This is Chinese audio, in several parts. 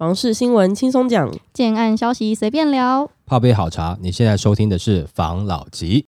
房事新闻轻松讲，建案消息随便聊。泡杯好茶，你现在收听的是房老吉。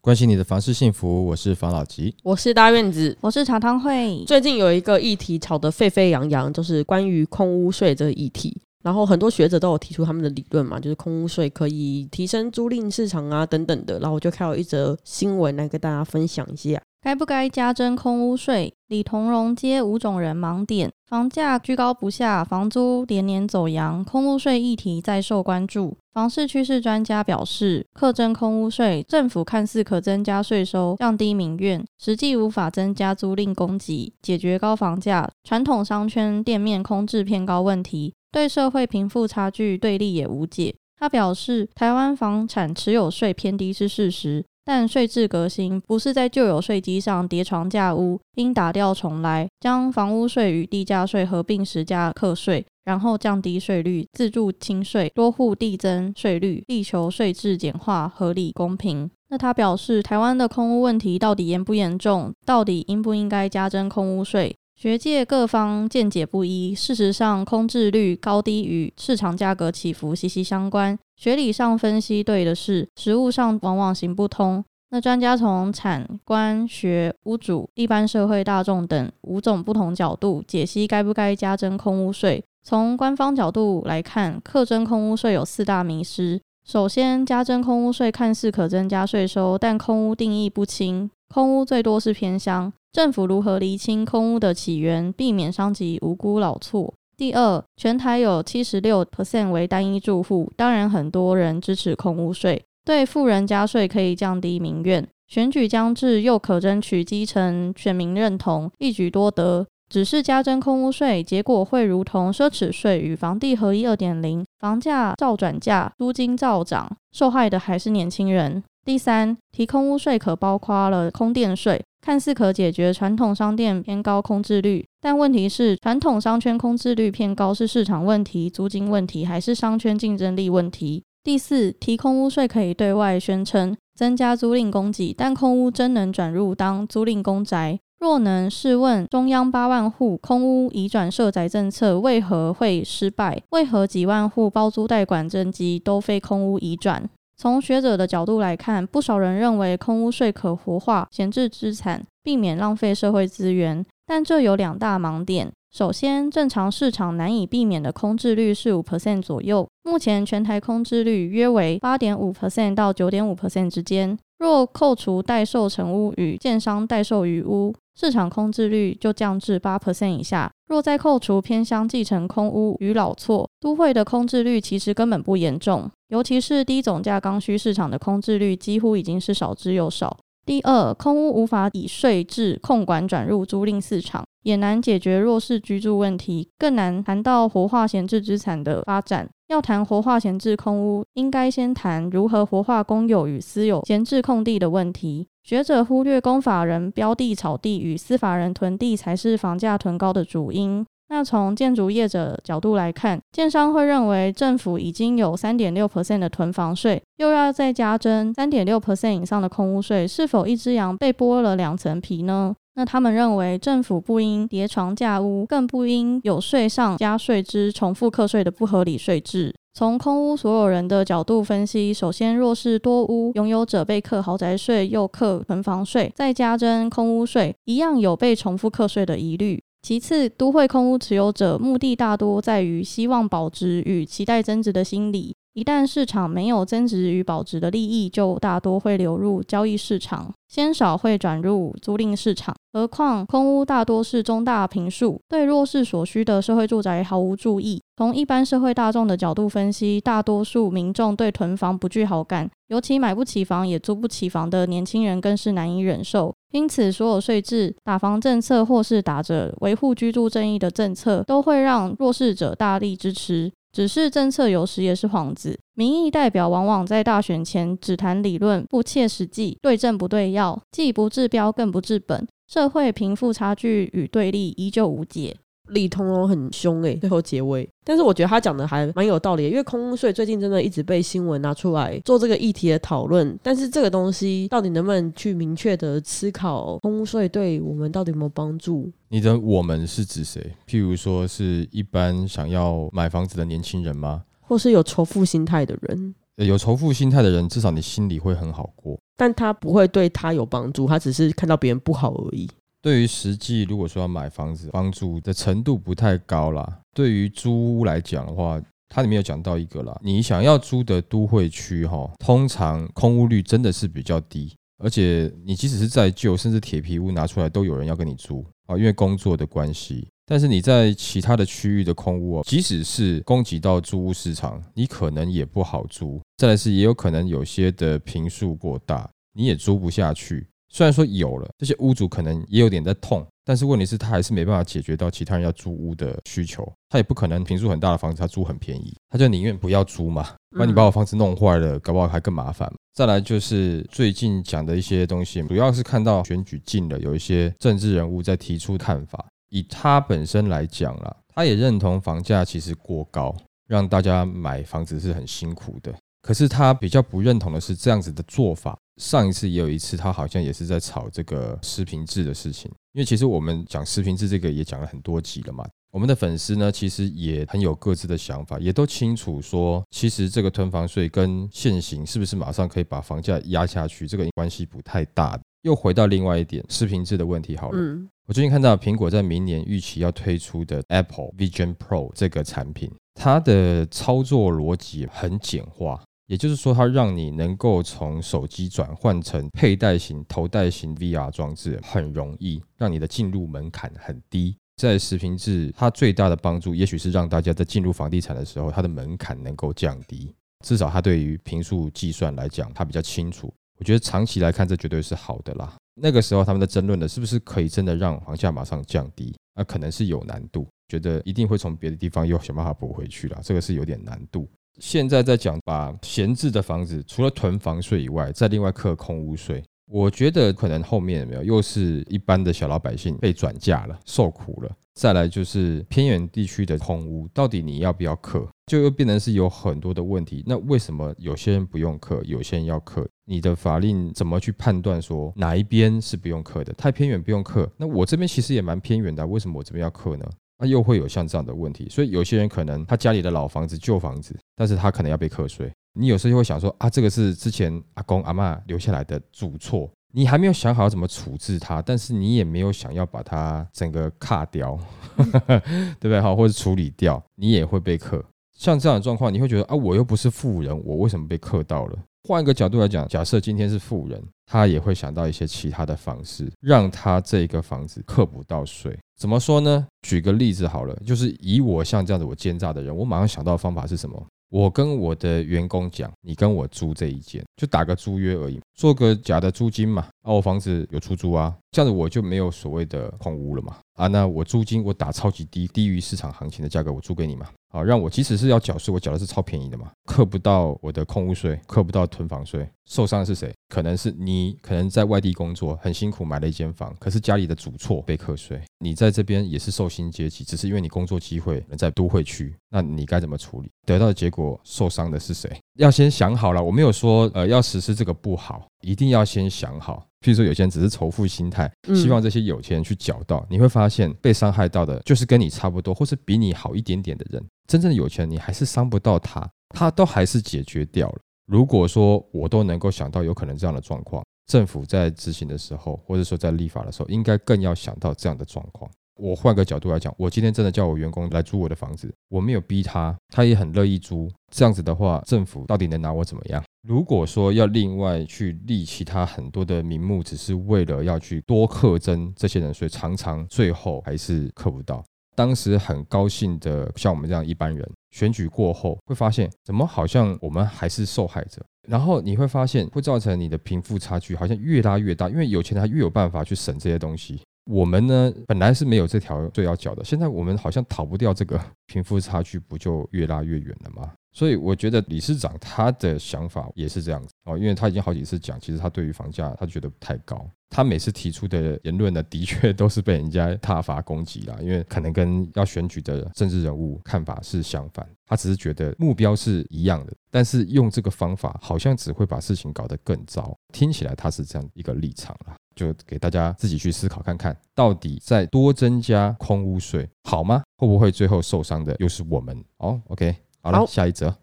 关心你的房事幸福，我是房老吉。我是大院子。我是茶汤会。最近有一个议题吵得沸沸扬扬，就是关于空屋税这个议题。然后很多学者都有提出他们的理论嘛，就是空屋税可以提升租赁市场啊等等的。然后我就看到一则新闻来跟大家分享一下。该不该加征空屋税？李同荣接五种人盲点，房价居高不下，房租连年走扬，空屋税议题再受关注。房市趋势专家表示，课征空屋税，政府看似可增加税收，降低民怨，实际无法增加租赁供给，解决高房价、传统商圈店面空置偏高问题，对社会贫富差距对立也无解。他表示，台湾房产持有税偏低是事实。但税制革新不是在旧有税基上叠床架屋，应打掉重来，将房屋税与地价税合并实价课税，然后降低税率，自助清税，多户递增税率，力求税制简化、合理公平。那他表示，台湾的空屋问题到底严不严重？到底应不应该加征空屋税？学界各方见解不一。事实上，空置率高低与市场价格起伏息息相关。学理上分析对的是，实务上往往行不通。那专家从产官学屋主、一般社会大众等五种不同角度解析该不该加征空屋税。从官方角度来看，课征空屋税有四大迷失。首先，加征空屋税看似可增加税收，但空屋定义不清，空屋最多是偏乡。政府如何厘清空屋的起源，避免伤及无辜老厝？第二，全台有七十六 percent 为单一住户，当然很多人支持空屋税，对富人加税可以降低民怨。选举将至，又可争取基层选民认同，一举多得。只是加征空屋税，结果会如同奢侈税与房地合一二点零，房价照转价，租金照涨，受害的还是年轻人。第三，提空屋税可包括了空店税。看似可解决传统商店偏高空置率，但问题是传统商圈空置率偏高是市场问题、租金问题，还是商圈竞争力问题？第四，提空屋税可以对外宣称增加租赁供给，但空屋真能转入当租赁公宅？若能，试问中央八万户空屋移转设宅政策为何会失败？为何几万户包租代管征集都非空屋移转？从学者的角度来看，不少人认为空屋税可活化闲置资产，避免浪费社会资源。但这有两大盲点：首先，正常市场难以避免的空置率是五 percent 左右，目前全台空置率约为八点五 percent 到九点五 percent 之间。若扣除代售成屋与建商代售余屋，市场空置率就降至八 percent 以下。若再扣除偏乡继承空屋与老厝，都会的空置率其实根本不严重。尤其是低总价刚需市场的空置率几乎已经是少之又少。第二，空屋无法以税制控管转入租赁市场，也难解决弱势居住问题，更难谈到活化闲置资产的发展。要谈活化闲置空屋，应该先谈如何活化公有与私有闲置空地的问题。学者忽略公法人标地炒地与司法人囤地才是房价囤高的主因。那从建筑业者角度来看，建商会认为政府已经有三点六 percent 的囤房税，又要再加征三点六 percent 以上的空屋税，是否一只羊被剥了两层皮呢？那他们认为政府不应叠床架屋，更不应有税上加税之重复课税的不合理税制。从空屋所有人的角度分析，首先，若是多屋拥有者被课豪宅税，又课囤房税，再加征空屋税，一样有被重复课税的疑虑。其次，都会空屋持有者目的大多在于希望保值与期待增值的心理。一旦市场没有增值与保值的利益，就大多会流入交易市场，鲜少会转入租赁市场。何况空屋大多是中大平数，对弱势所需的社会住宅毫无注意。从一般社会大众的角度分析，大多数民众对囤房不具好感，尤其买不起房也租不起房的年轻人更是难以忍受。因此，所有税制、打房政策或是打着维护居住正义的政策，都会让弱势者大力支持。只是政策有时也是幌子，民意代表往往在大选前只谈理论，不切实际，对症不对药，既不治标更不治本，社会贫富差距与对立依旧无解。李同荣很凶诶、最后结尾。但是我觉得他讲的还蛮有道理，因为空屋税最近真的一直被新闻拿出来做这个议题的讨论。但是这个东西到底能不能去明确的思考空屋税对我们到底有没有帮助？你的我们是指谁？譬如说是一般想要买房子的年轻人吗？或是有仇富心态的人，呃有仇富心态的人，至少你心里会很好过。但他不会对他有帮助，他只是看到别人不好而已。对于实际如果说要买房子，帮助的程度不太高啦。对于租屋来讲的话，它里面有讲到一个啦，你想要租的都会区哈，通常空屋率真的是比较低，而且你即使是在旧，甚至铁皮屋拿出来都有人要跟你租啊，因为工作的关系。但是你在其他的区域的空屋，即使是供给到租屋市场，你可能也不好租。再来是也有可能有些的平数过大，你也租不下去。虽然说有了，这些屋主可能也有点在痛，但是问题是，他还是没办法解决到其他人要租屋的需求。他也不可能平数很大的房子他租很便宜，他就宁愿不要租嘛，不然你把我房子弄坏了，搞不好还更麻烦。再来就是最近讲的一些东西，主要是看到选举近了，有一些政治人物在提出看法。以他本身来讲啦，他也认同房价其实过高，让大家买房子是很辛苦的。可是他比较不认同的是这样子的做法。上一次也有一次，他好像也是在炒这个视频制的事情。因为其实我们讲视频制这个也讲了很多集了嘛。我们的粉丝呢，其实也很有各自的想法，也都清楚说，其实这个囤房税跟现行是不是马上可以把房价压下去，这个关系不太大。又回到另外一点，视频制的问题好了。嗯，我最近看到苹果在明年预期要推出的 Apple Vision Pro 这个产品，它的操作逻辑很简化，也就是说，它让你能够从手机转换成佩戴型、头戴型 VR 装置很容易，让你的进入门槛很低。在视频制，它最大的帮助，也许是让大家在进入房地产的时候，它的门槛能够降低，至少它对于平数计算来讲，它比较清楚。我觉得长期来看，这绝对是好的啦。那个时候他们在争论的是不是可以真的让房价马上降低，那可能是有难度，觉得一定会从别的地方又想办法补回去了，这个是有点难度。现在在讲把闲置的房子除了囤房税以外，再另外课空屋税。我觉得可能后面有没有又是一般的小老百姓被转嫁了，受苦了。再来就是偏远地区的空屋，到底你要不要克，就又变成是有很多的问题。那为什么有些人不用克，有些人要克？你的法令怎么去判断说哪一边是不用克的？太偏远不用克，那我这边其实也蛮偏远的，为什么我这边要克呢？那又会有像这样的问题。所以有些人可能他家里的老房子、旧房子，但是他可能要被课税。你有时候就会想说啊，这个是之前阿公阿妈留下来的祖错，你还没有想好怎么处置它，但是你也没有想要把它整个卡掉，对不对？好，或者处理掉，你也会被克。像这样的状况，你会觉得啊，我又不是富人，我为什么被克到了？换一个角度来讲，假设今天是富人，他也会想到一些其他的方式，让他这个房子克不到税。怎么说呢？举个例子好了，就是以我像这样子我奸诈的人，我马上想到的方法是什么？我跟我的员工讲，你跟我租这一间，就打个租约而已，做个假的租金嘛。啊，我房子有出租啊，这样子我就没有所谓的空屋了嘛。啊，那我租金我打超级低，低于市场行情的价格，我租给你嘛。好，让我即使是要缴税，我缴的是超便宜的嘛，扣不到我的空屋税，扣不到囤房税。受伤的是谁？可能是你，可能在外地工作很辛苦买了一间房，可是家里的主错被课税，你在这边也是受薪阶级，只是因为你工作机会能在都会区，那你该怎么处理？得到的结果受伤的是谁？要先想好了，我没有说呃要实施这个不好，一定要先想好。譬如说有些人只是仇富心态，希望这些有钱人去缴到，你会发现被伤害到的就是跟你差不多或是比你好一点点的人。真正的有钱人，你还是伤不到他，他都还是解决掉了。如果说我都能够想到有可能这样的状况，政府在执行的时候，或者说在立法的时候，应该更要想到这样的状况。我换个角度来讲，我今天真的叫我员工来租我的房子，我没有逼他，他也很乐意租。这样子的话，政府到底能拿我怎么样？如果说要另外去立其他很多的名目，只是为了要去多课征这些人所以，常常最后还是课不到。当时很高兴的，像我们这样一般人，选举过后会发现，怎么好像我们还是受害者？然后你会发现，会造成你的贫富差距好像越拉越大，因为有钱他越有办法去省这些东西。我们呢本来是没有这条税要缴的，现在我们好像逃不掉这个 贫富差距，不就越拉越远了吗？所以我觉得理事长他的想法也是这样子哦，因为他已经好几次讲，其实他对于房价他觉得不太高，他每次提出的言论呢，的确都是被人家挞伐攻击啦，因为可能跟要选举的政治人物看法是相反，他只是觉得目标是一样的，但是用这个方法好像只会把事情搞得更糟，听起来他是这样一个立场啦，就给大家自己去思考看看，到底再多增加空屋税好吗？会不会最后受伤的又是我们？哦，OK。好了，下一则。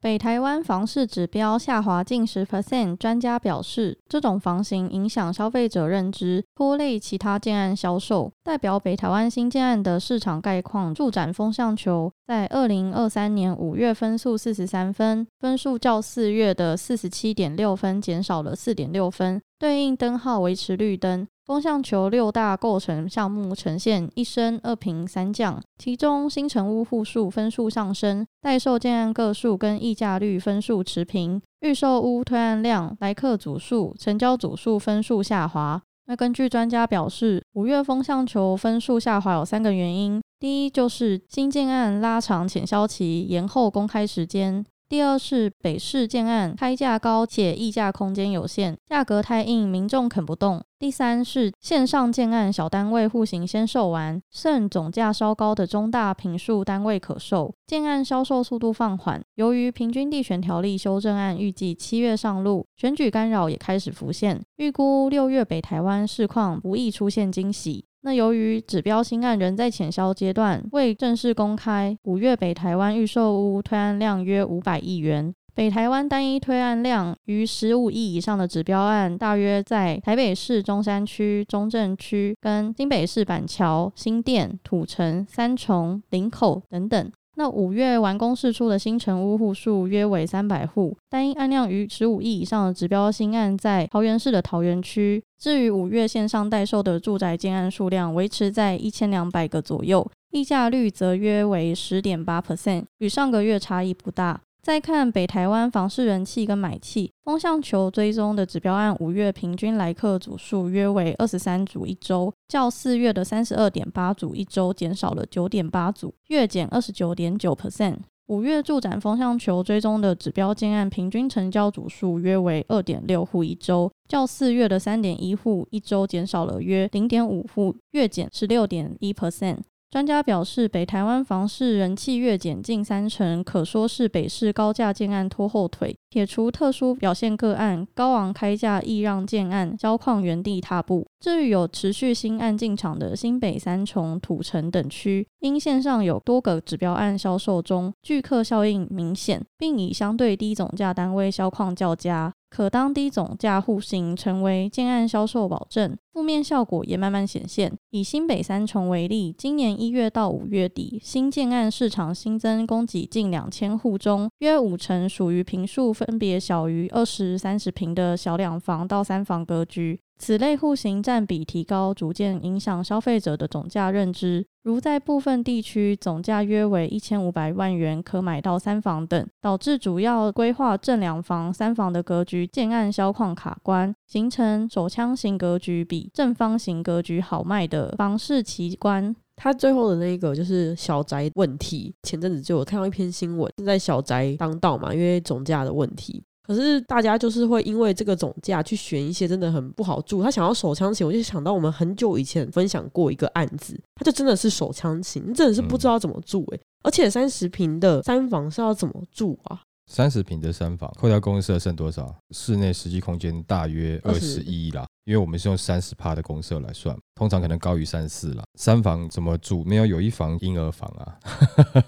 北台湾房市指标下滑近十 percent，专家表示，这种房型影响消费者认知，拖累其他建案销售。代表北台湾新建案的市场概况，住展风向球在二零二三年五月分数四十三分，分数较四月的四十七点六分减少了四点六分，对应灯号维持绿灯。风向球六大构成项目呈现一升二平三降，其中新城屋户数分数上升，待售建案个数跟溢价率分数持平，预售屋推案量、来客组数、成交组数分数下滑。那根据专家表示，五月风向球分数下滑有三个原因，第一就是新建案拉长潜销期，延后公开时间。第二是北市建案开价高且溢价空间有限，价格太硬，民众啃不动。第三是线上建案小单位户型先售完，剩总价稍高的中大平数单位可售，建案销售速度放缓。由于平均地权条例修正案预计七月上路，选举干扰也开始浮现，预估六月北台湾市况不易出现惊喜。那由于指标新案仍在潜销阶段，未正式公开。五月北台湾预售屋推案量约五百亿元，北台湾单一推案量逾十五亿以上的指标案，大约在台北市中山区、中正区跟新北市板桥、新店、土城、三重、林口等等。那五月完工释出的新城屋户数约为三百户，单一案量逾十五亿以上的指标新案在桃园市的桃园区。至于五月线上待售的住宅建案数量维持在一千两百个左右，溢价率则约为十点八 percent，与上个月差异不大。再看北台湾房市人气跟买气，风向球追踪的指标案五月平均来客组数约为二十三组一周，较四月的三十二点八组一周减少了九点八组，月减二十九点九 percent。五月住展风向球追踪的指标建案平均成交组数约为二点六户一周，较四月的三点一户一周减少了约零点五户，月减十六点一 percent。专家表示，北台湾房市人气月减近三成，可说是北市高价建案拖后腿。撇除特殊表现个案，高昂开价易让建案交矿原地踏步。至于有持续新案进场的新北三重、土城等区，因线上有多个指标案销售中，聚客效应明显，并以相对低总价单位销矿较佳。可当低总价户型成为建案销售保证，负面效果也慢慢显现。以新北三重为例，今年一月到五月底，新建案市场新增供给近两千户中，约五成属于平数分分别小于二十三十平的小两房到三房格局。此类户型占比提高，逐渐影响消费者的总价认知。如在部分地区，总价约为一千五百万元可买到三房等，导致主要规划正两房、三房的格局建案销况卡关，形成手枪型格局比正方形格局好卖的房市奇观。他最后的那个就是小宅问题，前阵子就有看到一篇新闻，是在小宅当道嘛，因为总价的问题。可是大家就是会因为这个总价去选一些真的很不好住，他想要手枪型，我就想到我们很久以前分享过一个案子，他就真的是手枪型，真的是不知道怎么住诶。而且三十平的三房是要怎么住啊？三十平的三房，扣掉公设剩多少？室内实际空间大约二十一啦。因为我们是用三十趴的公设来算，通常可能高于三四啦。三房怎么住？没有有一房婴儿房啊，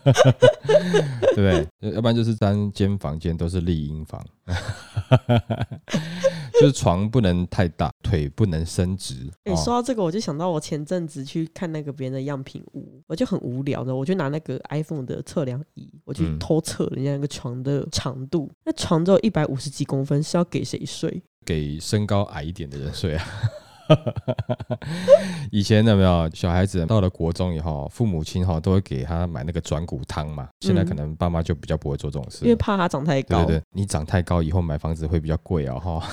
对不对？要不然就是单间房间都是丽婴房，就是床不能太大，腿不能伸直。哎，说到这个，我就想到我前阵子去看那个别人的样品屋，我就很无聊的，我就拿那个 iPhone 的测量仪，我去偷测人家那个床的长度，那床只有一百五十几公分，是要给谁睡？给身高矮一点的人睡啊！以前有没有小孩子到了国中以后，父母亲哈都会给他买那个转骨汤嘛？现在可能爸妈就比较不会做这种事，因为怕他长太高。对对，你长太高以后买房子会比较贵哦哈。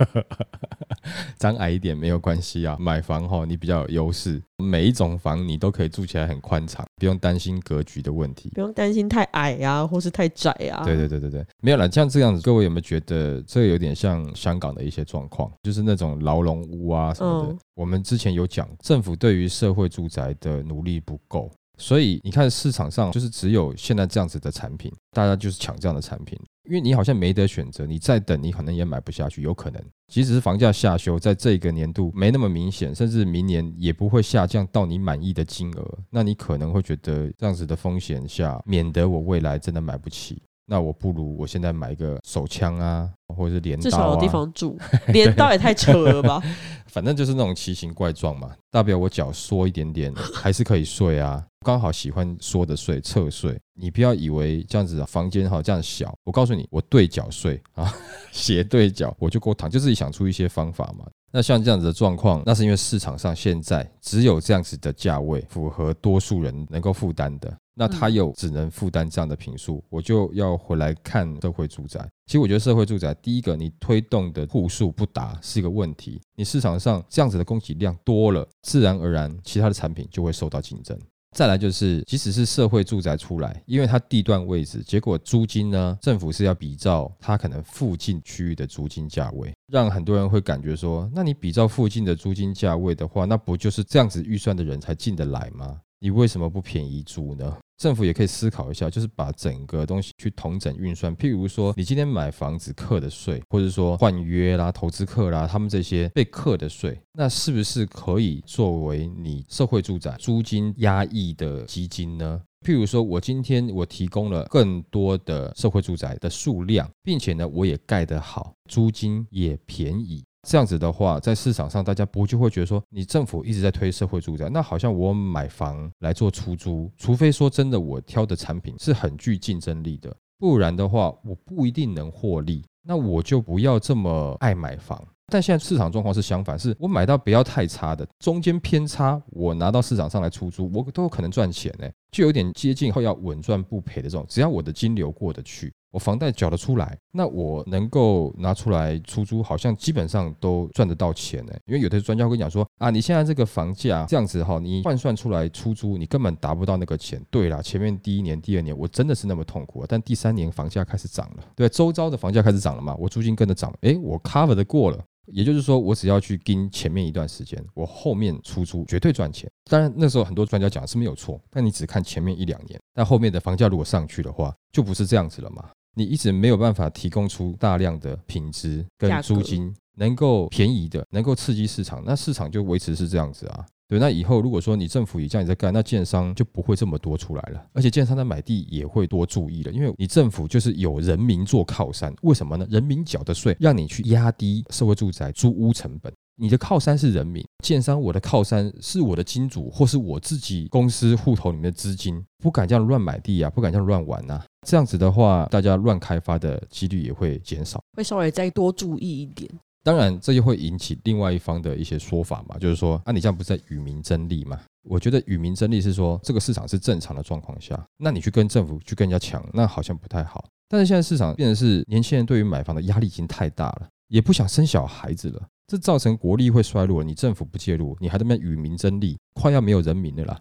长矮一点没有关系啊，买房哈，你比较有优势，每一种房你都可以住起来很宽敞，不用担心格局的问题，不用担心太矮啊，或是太窄啊。对对对对对，没有了。像这样子，各位有没有觉得这有点像香港的一些状况，就是那种牢笼屋啊什么的？我们之前有讲，政府对于社会住宅的努力不够。所以你看市场上就是只有现在这样子的产品，大家就是抢这样的产品，因为你好像没得选择，你再等你可能也买不下去，有可能。即使是房价下修，在这个年度没那么明显，甚至明年也不会下降到你满意的金额，那你可能会觉得这样子的风险下，免得我未来真的买不起。那我不如我现在买一个手枪啊，或者是镰刀啊，至少有地方住。镰刀也太扯了吧！反正就是那种奇形怪状嘛，大不了我脚缩一点点，还是可以睡啊。刚好喜欢缩的睡，侧睡。你不要以为这样子房间哈这样小，我告诉你，我对角睡啊，斜对角我就够躺，就自己想出一些方法嘛。那像这样子的状况，那是因为市场上现在只有这样子的价位符合多数人能够负担的。那他又只能负担这样的平数，我就要回来看社会住宅。其实我觉得社会住宅，第一个你推动的户数不达是一个问题。你市场上这样子的供给量多了，自然而然其他的产品就会受到竞争。再来就是，即使是社会住宅出来，因为它地段位置，结果租金呢，政府是要比照它可能附近区域的租金价位，让很多人会感觉说，那你比照附近的租金价位的话，那不就是这样子预算的人才进得来吗？你为什么不便宜租呢？政府也可以思考一下，就是把整个东西去统整运算。譬如说，你今天买房子课的税，或者说换约啦、投资客啦，他们这些被课的税，那是不是可以作为你社会住宅租金压抑的基金呢？譬如说，我今天我提供了更多的社会住宅的数量，并且呢，我也盖得好，租金也便宜。这样子的话，在市场上，大家不就会觉得说，你政府一直在推社会住宅，那好像我买房来做出租，除非说真的我挑的产品是很具竞争力的，不然的话，我不一定能获利，那我就不要这么爱买房。但现在市场状况是相反，是我买到不要太差的，中间偏差，我拿到市场上来出租，我都有可能赚钱呢，就有点接近后要稳赚不赔的这种，只要我的金流过得去。我房贷缴得出来，那我能够拿出来出租，好像基本上都赚得到钱呢。因为有的专家会讲说啊，你现在这个房价这样子哈，你换算出来出租，你根本达不到那个钱。对啦，前面第一年、第二年我真的是那么痛苦，但第三年房价开始涨了，对，周遭的房价开始涨了嘛，我租金跟着涨，诶，我 cover 的过了。也就是说，我只要去跟前面一段时间，我后面出租绝对赚钱。当然那时候很多专家讲是没有错，但你只看前面一两年，但后面的房价如果上去的话，就不是这样子了嘛。你一直没有办法提供出大量的品质跟租金能够便宜的，能够刺激市场，那市场就维持是这样子啊。对，那以后如果说你政府也这样在干，那建商就不会这么多出来了，而且建商在买地也会多注意了，因为你政府就是有人民做靠山，为什么呢？人民缴的税让你去压低社会住宅租屋成本。你的靠山是人民，建商我的靠山是我的金主，或是我自己公司户头里面的资金，不敢这样乱买地啊，不敢这样乱玩呐。这样子的话，大家乱开发的几率也会减少，会稍微再多注意一点。当然，这就会引起另外一方的一些说法嘛，就是说，啊，你这样不是在与民争利吗？我觉得与民争利是说，这个市场是正常的状况下，那你去跟政府去跟人家抢，那好像不太好。但是现在市场变成是年轻人对于买房的压力已经太大了，也不想生小孩子了。这造成国力会衰落，你政府不介入，你还在那与民争利，快要没有人民的啦。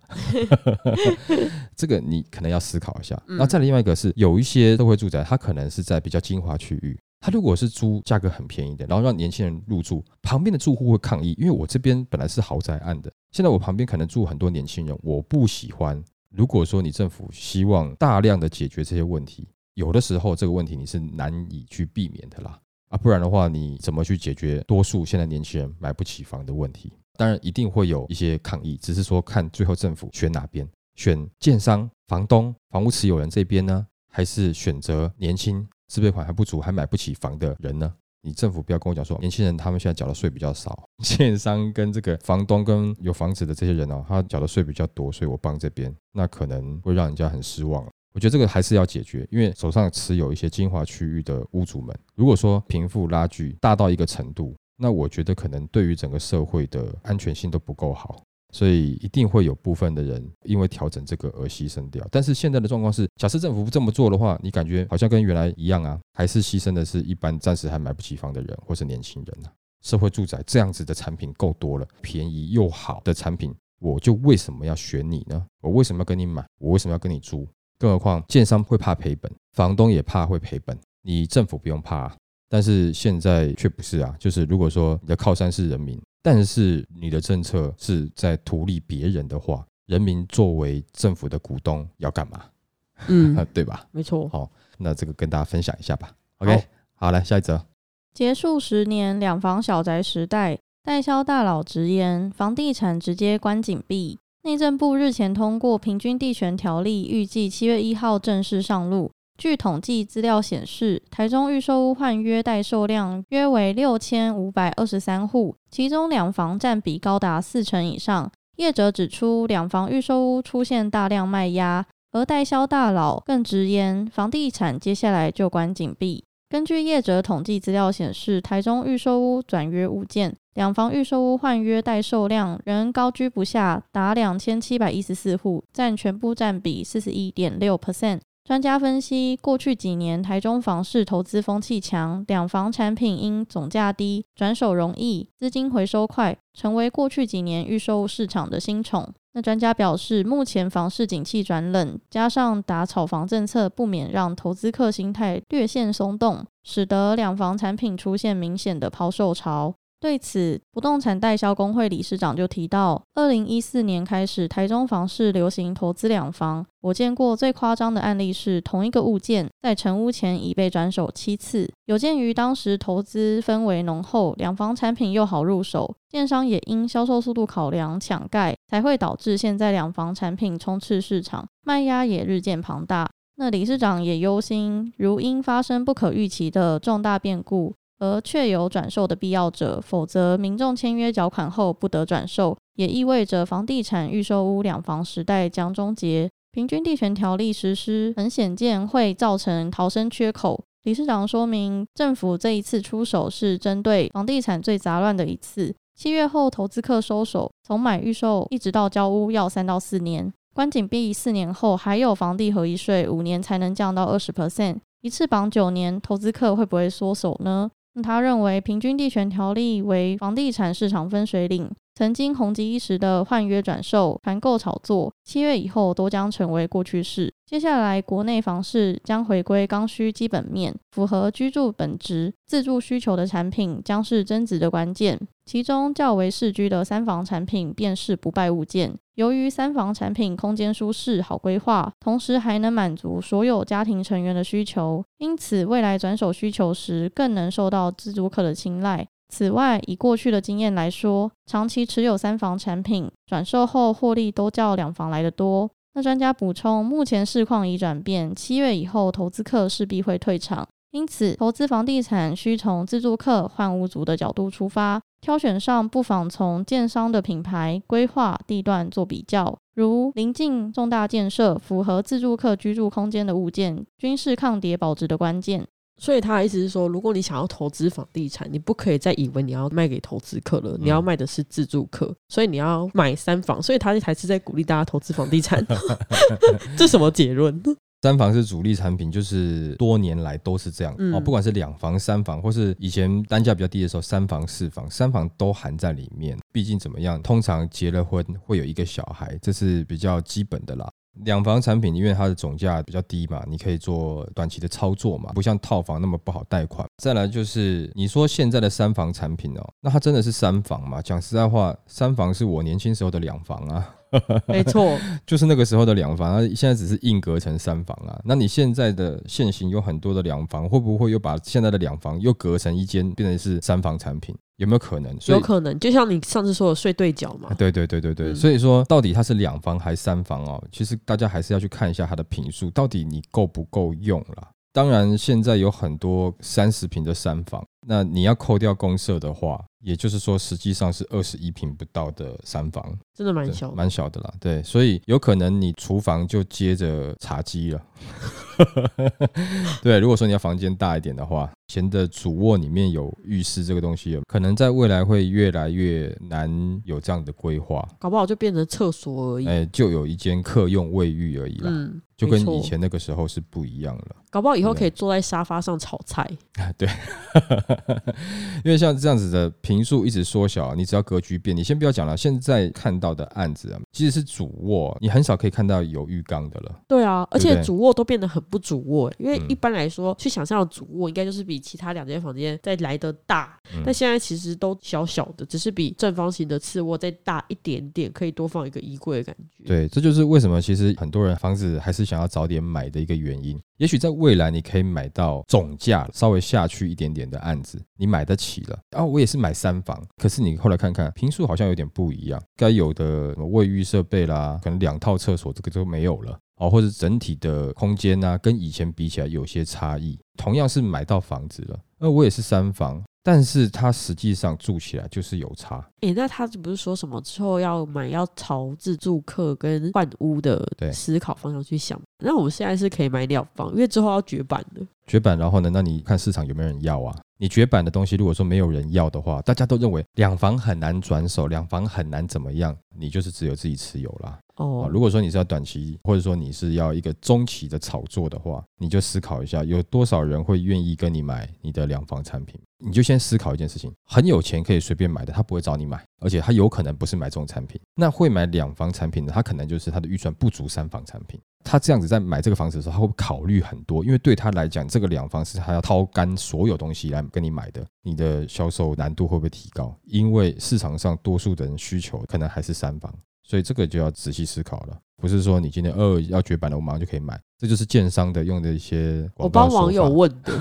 这个你可能要思考一下。那再来另外一个是，有一些社会住宅，它可能是在比较精华区域，它如果是租价格很便宜的，然后让年轻人入住，旁边的住户会抗议，因为我这边本来是豪宅案的，现在我旁边可能住很多年轻人，我不喜欢。如果说你政府希望大量的解决这些问题，有的时候这个问题你是难以去避免的啦。啊，不然的话，你怎么去解决多数现在年轻人买不起房的问题？当然一定会有一些抗议，只是说看最后政府选哪边，选建商、房东、房屋持有人这边呢，还是选择年轻、自备款还不足、还买不起房的人呢？你政府不要跟我讲说，年轻人他们现在缴的税比较少，建商跟这个房东跟有房子的这些人哦，他缴的税比较多，所以我帮这边，那可能会让人家很失望。我觉得这个还是要解决，因为手上持有一些精华区域的屋主们，如果说贫富拉锯大到一个程度，那我觉得可能对于整个社会的安全性都不够好，所以一定会有部分的人因为调整这个而牺牲掉。但是现在的状况是，假设政府不这么做的话，你感觉好像跟原来一样啊，还是牺牲的是一般暂时还买不起房的人或是年轻人呢？社会住宅这样子的产品够多了，便宜又好的产品，我就为什么要选你呢？我为什么要跟你买？我为什么要跟你租？更何况建商会怕赔本，房东也怕会赔本，你政府不用怕，但是现在却不是啊。就是如果说你的靠山是人民，但是你的政策是在图利别人的话，人民作为政府的股东要干嘛？嗯，对吧？没错。好，那这个跟大家分享一下吧。OK，好，来下一则。结束十年两房小宅时代，代销大佬直言，房地产直接关紧闭。内政部日前通过《平均地权条例》，预计七月一号正式上路。据统计资料显示，台中预售屋换约待售量约为六千五百二十三户，其中两房占比高达四成以上。业者指出，两房预售屋出现大量卖压，而代销大佬更直言，房地产接下来就关紧闭。根据业者统计资料显示，台中预售屋转约物件。两房预售屋换约待售量仍高居不下，达两千七百一十四户，占全部占比四十一点六 percent。专家分析，过去几年台中房市投资风气强，两房产品因总价低、转手容易、资金回收快，成为过去几年预售市场的新宠。那专家表示，目前房市景气转冷，加上打炒房政策，不免让投资客心态略现松动，使得两房产品出现明显的抛售潮。对此，不动产代销工会理事长就提到，二零一四年开始，台中房市流行投资两房。我见过最夸张的案例是，同一个物件在成屋前已被转手七次。有鉴于当时投资氛围浓厚，两房产品又好入手，建商也因销售速度考量抢盖，才会导致现在两房产品充斥市场，卖压也日渐庞大。那理事长也忧心，如因发生不可预期的重大变故。而确有转售的必要者，否则民众签约缴款后不得转售，也意味着房地产预售屋两房时代将终结。平均地权条例实施，很显见会造成逃生缺口。理事长说明，政府这一次出手是针对房地产最杂乱的一次。七月后投资客收手，从买预售一直到交屋要三到四年，关紧闭四年后还有房地合一税五年才能降到二十 percent，一次绑九年，投资客会不会缩手呢？他认为，平均地权条例为房地产市场分水岭，曾经红极一时的换约转售、团购炒作，七月以后都将成为过去式。接下来，国内房市将回归刚需基本面，符合居住本质、自住需求的产品将是增值的关键。其中较为市居的三房产品便是不败物件。由于三房产品空间舒适、好规划，同时还能满足所有家庭成员的需求，因此未来转手需求时更能受到自住客的青睐。此外，以过去的经验来说，长期持有三房产品，转售后获利都较两房来的多。那专家补充，目前市况已转变，七月以后投资客势必会退场，因此投资房地产需从自住客换屋族的角度出发，挑选上不妨从建商的品牌、规划、地段做比较，如临近重大建设、符合自住客居住空间的物件，均是抗跌保值的关键。所以他的意思是说，如果你想要投资房地产，你不可以再以为你要卖给投资客了，你要卖的是自住客，所以你要买三房。所以他才是在鼓励大家投资房地产。这什么结论？三房是主力产品，就是多年来都是这样哦。不管是两房、三房，或是以前单价比较低的时候，三房、四房，三房都含在里面。毕竟怎么样，通常结了婚会有一个小孩，这是比较基本的啦。两房产品，因为它的总价比较低嘛，你可以做短期的操作嘛，不像套房那么不好贷款。再来就是你说现在的三房产品哦，那它真的是三房吗？讲实在话，三房是我年轻时候的两房啊。没错，就是那个时候的两房，它现在只是硬隔成三房啊。那你现在的现行有很多的两房，会不会又把现在的两房又隔成一间，变成是三房产品？有没有可能？有可能，就像你上次说的睡对角嘛。对对对对对，所以说到底它是两房还是三房哦？其实大家还是要去看一下它的平数，到底你够不够用了。当然，现在有很多三十平的三房，那你要扣掉公社的话，也就是说，实际上是二十一平不到的三房，真的蛮小，蛮小的啦。对，所以有可能你厨房就接着茶几了。对，如果说你要房间大一点的话。前的主卧里面有浴室这个东西，可能在未来会越来越难有这样的规划，搞不好就变成厕所而已。哎，就有一间客用卫浴而已啦。嗯，就跟以前那个时候是不一样了。搞不好以后可以坐在沙发上炒菜。对，因为像这样子的平数一直缩小，你只要格局变，你先不要讲了。现在看到的案子啊，即使是主卧，你很少可以看到有浴缸的了。对啊，而且主卧都变得很不主卧，因为嗯一般来说，去想象的主卧应该就是比其他两间房间再来的大，嗯但现在其实都小小的，只是比正方形的次卧再大一点点，可以多放一个衣柜的感觉。对，这就是为什么其实很多人房子还是想要早点买的一个原因。也许在未来你可以买到总价稍微下去一点点的案子，你买得起了。啊，我也是买三房，可是你后来看看平数好像有点不一样，该有的什么卫浴设备啦，可能两套厕所这个都没有了。哦，或者整体的空间啊，跟以前比起来有些差异。同样是买到房子了，那我也是三房，但是它实际上住起来就是有差。诶，那他不是说什么之后要买要朝自住客跟换屋的思考方向去想？那我们现在是可以买两房，因为之后要绝版的。绝版，然后呢？那你看市场有没有人要啊？你绝版的东西，如果说没有人要的话，大家都认为两房很难转手，两房很难怎么样，你就是只有自己持有啦。啊，哦，如果说你是要短期，或者说你是要一个中期的炒作的话，你就思考一下，有多少人会愿意跟你买你的两房产品？你就先思考一件事情：很有钱可以随便买的，他不会找你买，而且他有可能不是买这种产品。那会买两房产品的，他可能就是他的预算不足三房产品。他这样子在买这个房子的时候，他会考虑很多，因为对他来讲，这个两房是他要掏干所有东西来跟你买的，你的销售难度会不会提高？因为市场上多数的人需求可能还是三房，所以这个就要仔细思考了。不是说你今天呃要绝版了，我马上就可以买，这就是建商的用的一些我广告帮网友问的，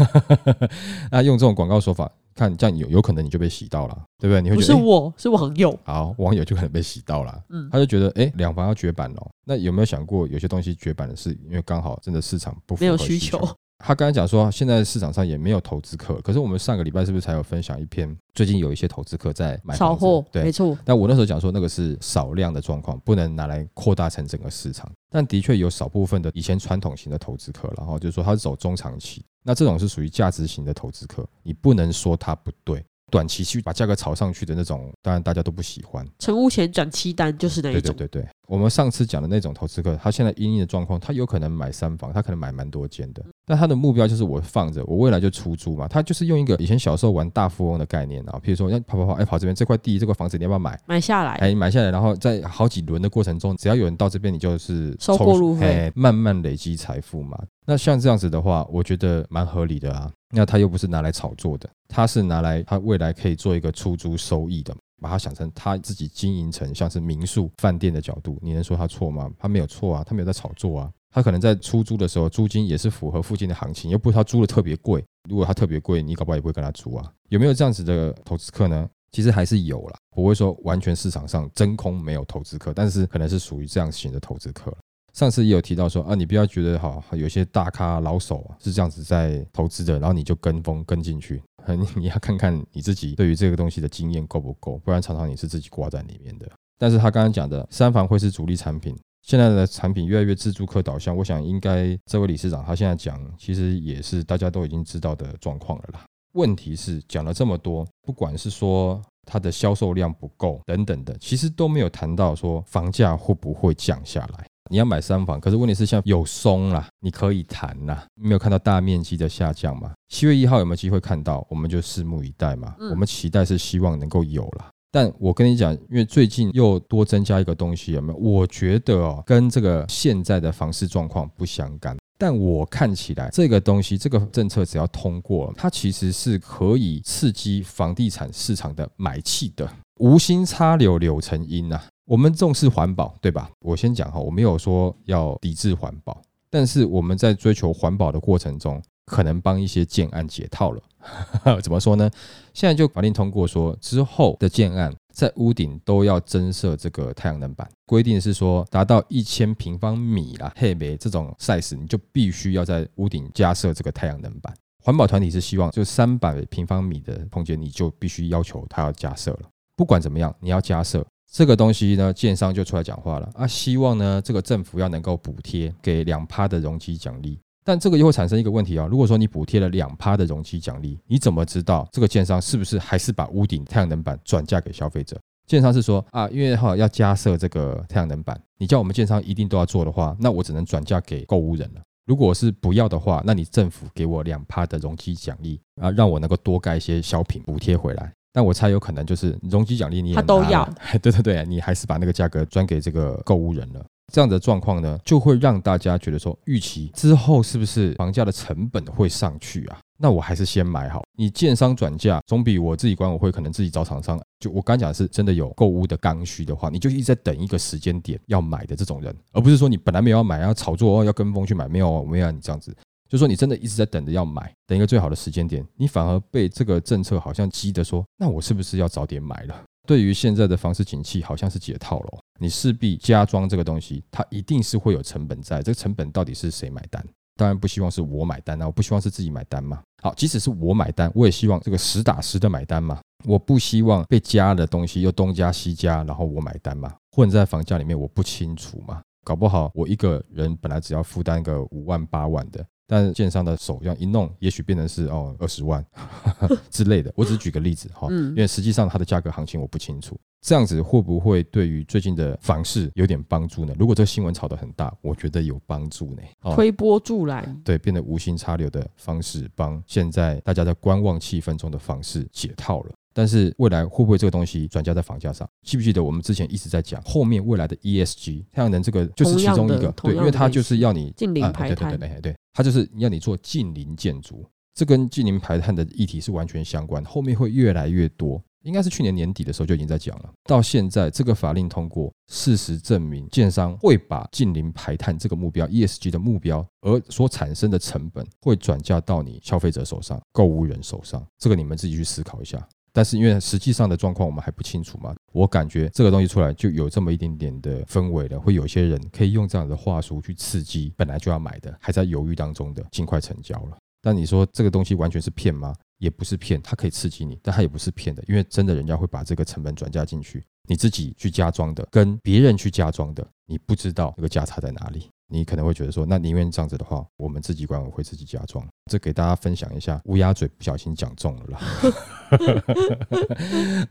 那用这种广告手法，看这样有有可能你就被洗到了，对不对？你会不觉得诶是我，是网友。好，网友就可能被洗到了。嗯，他就觉得，哎，两房要绝版哦。那有没有想过，有些东西绝版的是因为刚好真的市场不符没有需求。他刚才讲说，现在市场上也没有投资客，可是我们上个礼拜是不是才有分享一篇？最近有一些投资客在买炒货，对，没。错。但我那时候讲说，那个是少量的状况，不能拿来扩大成整个市场。但的确有少部分的以前传统型的投资客，然后就是说他是走中长期，那这种是属于价值型的投资客，你不能说他不对。短期去把价格炒上去的那种，当然大家都不喜欢。成屋前转期单就是那一种。对对对对，我们上次讲的那种投资客，他现在因应的状况，他有可能买三房，他可能买蛮多间的，但他的目标就是我放着，我未来就出租嘛。他就是用一个以前小时候玩大富翁的概念啊，譬如说，要跑跑跑，哎，跑这边这块地这块房子你要不要买？买下来，哎，买下来，然后在好几轮的过程中，只要有人到这边，你就是收过路费哎慢慢累积财富嘛。那像这样子的话，我觉得蛮合理的啊。那他又不是拿来炒作的，他是拿来他未来可以做一个出租收益的，把它想成他自己经营成像是民宿、饭店的角度，你能说他错吗？他没有错啊，他没有在炒作啊。他可能在出租的时候，租金也是符合附近的行情，又不是他租的特别贵。如果他特别贵，你搞不好也不会跟他租啊。有没有这样子的投资客呢？其实还是有啦，不会说完全市场上真空没有投资客，但是可能是属于这样型的投资客。上次也有提到说啊，你不要觉得好，有些大咖老手是这样子在投资的，然后你就跟风跟进去，你要看看你自己对于这个东西的经验够不够，不然常常你是自己挂在里面的。但是他刚刚讲的三房会是主力产品，现在的产品越来越自助客导向，我想应该这位理事长他现在讲，其实也是大家都已经知道的状况了啦。问题是讲了这么多，不管是说它的销售量不够等等的，其实都没有谈到说房价会不会降下来。你要买三房，可是问题是像有松啦，你可以谈啦，没有看到大面积的下降嘛？七月一号有没有机会看到？我们就拭目以待嘛。嗯我们期待是希望能够有啦。但我跟你讲，因为最近又多增加一个东西，有没有？我觉得哦，跟这个现在的房市状况不相干。但我看起来这个东西，这个政策只要通过了，它其实是可以刺激房地产市场的买气的。无心插柳柳成荫啊！我们重视环保，对吧？我先讲哈，我没有说要抵制环保，但是我们在追求环保的过程中，可能帮一些建案解套了。怎么说呢？现在就法令通过说，之后的建案在屋顶都要增设这个太阳能板，规定是说达到一千平方米啦，黑莓这种 size，你就必须要在屋顶加设这个太阳能板。环保团体是希望就三百平方米的空间，你就必须要求它要加设了。不管怎么样，你要加设这个东西呢，建商就出来讲话了啊，希望呢这个政府要能够补贴给两趴的容积奖励。但这个又会产生一个问题啊，如果说你补贴了两趴的容积奖励，你怎么知道这个建商是不是还是把屋顶太阳能板转嫁给消费者？建商是说啊，因为哈要加设这个太阳能板，你叫我们建商一定都要做的话，那我只能转嫁给购物人了。如果是不要的话，那你政府给我两趴的容积奖励啊，让我能够多盖一些小品补贴回来。但我猜有可能就是容积奖励你也他都拿了要，对对对，你还是把那个价格转给这个购物人了。这样的状况呢，就会让大家觉得说，预期之后是不是房价的成本会上去啊？那我还是先买好。你建商转价，总比我自己管委会可能自己找厂商。就我刚讲的是真的有购物的刚需的话，你就一直在等一个时间点要买的这种人，而不是说你本来没有要买，要炒作哦，要跟风去买，没有，我没有让你这样子。就说你真的一直在等着要买，等一个最好的时间点，你反而被这个政策好像激得说，那我是不是要早点买了？对于现在的房市景气，好像是解套了。你势必加装这个东西，它一定是会有成本在，这个成本到底是谁买单？当然不希望是我买单啊，我不希望是自己买单嘛。好，即使是我买单，我也希望这个实打实的买单嘛。我不希望被加的东西又东加西加，然后我买单嘛，混在房价里面，我不清楚嘛。搞不好我一个人本来只要负担个五万八万的，但是建商的手这样一弄，也许变成是哦二十万 之类的。我只是举个例子哈，嗯因为实际上它的价格行情我不清楚。这样子会不会对于最近的房市有点帮助呢？如果这个新闻炒得很大，我觉得有帮助呢。哦推波助澜。对，变得无心插柳的方式，帮现在大家在观望气氛中的房市解套了。但是未来会不会这个东西转嫁在房价上？记不记得我们之前一直在讲，后面未来的 ESG 太阳能这个就是其中一个，对，因为它就是要你近零啊排碳对对对对对，它就是要你做近邻建筑，这跟近邻排碳的议题是完全相关，后面会越来越多。应该是去年年底的时候就已经在讲了，到现在这个法令通过，事实证明建商会把近零排碳这个目标 ESG 的目标，而所产生的成本会转嫁到你消费者手上、购物人手上，这个你们自己去思考一下。但是因为实际上的状况我们还不清楚嘛，我感觉这个东西出来就有这么一点点的氛围了，会有些人可以用这样的话术去刺激本来就要买的，还在犹豫当中的，尽快成交了。但你说这个东西完全是骗吗？也不是骗，它可以刺激你，但它也不是骗的，因为真的人家会把这个成本转嫁进去，你自己去加装的，跟别人去加装的，你不知道那个价差在哪里。你可能会觉得说，那宁愿这样子的话，我们自己管委会自己加装。这给大家分享一下，乌鸦嘴不小心讲中了啦。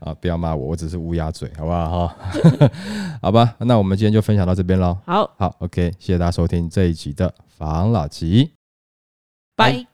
啊，不要骂我，我只是乌鸦嘴，好不好？哈，好吧，那我们今天就分享到这边喽。好，好，OK，谢谢大家收听这一集的防老集。拜。